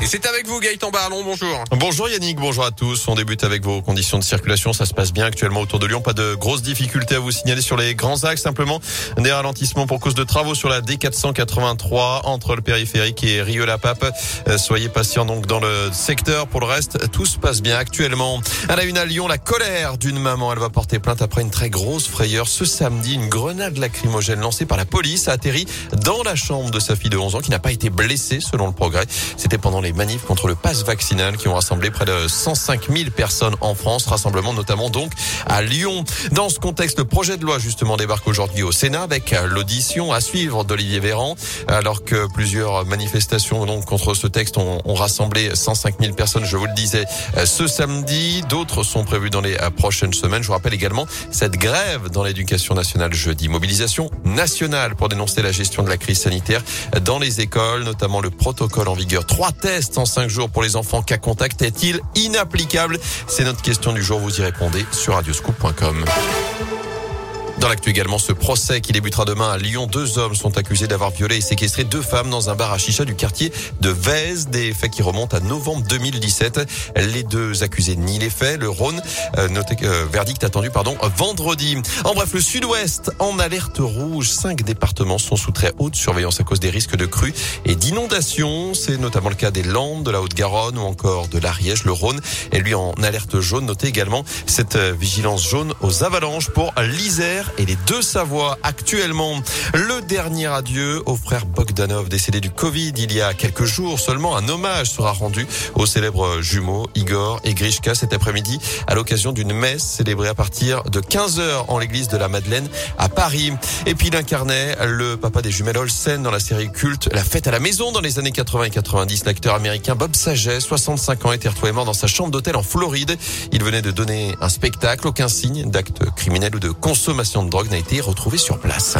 Et c'est avec vous Gaëtan Barlon, bonjour. Bonjour Yannick, bonjour à tous. On débute avec vos conditions de circulation. Ça se passe bien actuellement autour de Lyon. Pas de grosses difficultés à vous signaler sur les grands axes. Simplement des ralentissements pour cause de travaux sur la D483 entre le périphérique et Rio-la-Pape. Euh, soyez patients donc dans le secteur. Pour le reste, tout se passe bien actuellement. À la une à Lyon, la colère d'une maman. Elle va porter plainte après une très grosse frayeur. Ce samedi, une grenade lacrymogène lancée par la police a atterri dans la chambre de sa fille de 11 ans qui n'a pas été blessée selon le progrès. C'était pendant les les manifs contre le pass vaccinal qui ont rassemblé près de 105 000 personnes en France. Rassemblement notamment donc à Lyon. Dans ce contexte, le projet de loi justement débarque aujourd'hui au Sénat avec l'audition à suivre d'Olivier Véran. Alors que plusieurs manifestations donc contre ce texte ont, ont rassemblé 105 000 personnes, je vous le disais, ce samedi. D'autres sont prévus dans les prochaines semaines. Je vous rappelle également cette grève dans l'éducation nationale jeudi. Mobilisation nationale pour dénoncer la gestion de la crise sanitaire dans les écoles, notamment le protocole en vigueur. Trois en cinq jours pour les enfants cas contact est-il inapplicable? C'est notre question du jour. Vous y répondez sur radioscoop.com. Dans l'actu également, ce procès qui débutera demain à Lyon. Deux hommes sont accusés d'avoir violé et séquestré deux femmes dans un bar à chicha du quartier de Vèze. Des faits qui remontent à novembre 2017. Les deux accusés nient les faits. Le Rhône, euh, noté, euh, verdict attendu pardon vendredi. En bref, le Sud-Ouest en alerte rouge. Cinq départements sont sous très haute surveillance à cause des risques de crues et d'inondations. C'est notamment le cas des Landes, de la Haute-Garonne ou encore de l'Ariège. Le Rhône est lui en alerte jaune. Notez également cette euh, vigilance jaune aux avalanches pour l'Isère et les deux Savoies actuellement. Le dernier adieu au frère Bogdanov décédé du Covid il y a quelques jours seulement. Un hommage sera rendu aux célèbres jumeaux Igor et Grishka cet après-midi à l'occasion d'une messe célébrée à partir de 15h en l'église de la Madeleine à Paris. Et puis il incarnait le papa des jumelles Olsen dans la série culte La fête à la maison dans les années 80 et 90. L'acteur américain Bob Saget, 65 ans, était retrouvé mort dans sa chambre d'hôtel en Floride. Il venait de donner un spectacle. Aucun signe d'acte criminel ou de consommation de drogue n'a été retrouvée sur place.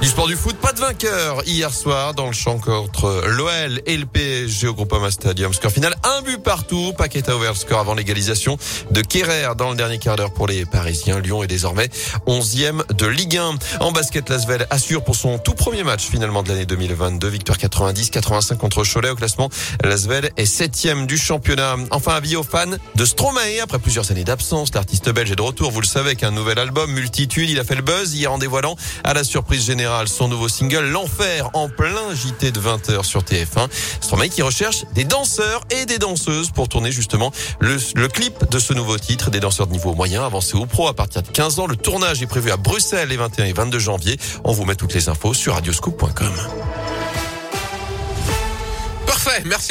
Du sport du foot, pas de vainqueur hier soir dans le champ contre l'OL et le PSG au Groupama Stadium. Score final, un but partout. Paquet a ouvert score avant l'égalisation de Kerrer dans le dernier quart d'heure pour les Parisiens. Lyon est désormais 11e de Ligue 1. En basket, Lasvel assure pour son tout premier match finalement de l'année 2022. Victoire 90-85 contre Cholet au classement. Lasvel est 7e du championnat. Enfin, avis aux fans de Stromae après plusieurs années d'absence. L'artiste belge est de retour, vous le savez, avec un nouvel album, Multitude. Il a fait le buzz hier en dévoilant à la surprise générale son nouveau single L'Enfer en plein JT de 20h sur TF1. Stromae qui recherche des danseurs et des danseuses pour tourner justement le, clip de ce nouveau titre. Des danseurs de niveau moyen avancés ou pro à partir de 15 ans. Le tournage est prévu à Bruxelles les 21 et 22 janvier. On vous met toutes les infos sur radioscoop.com. Parfait, merci.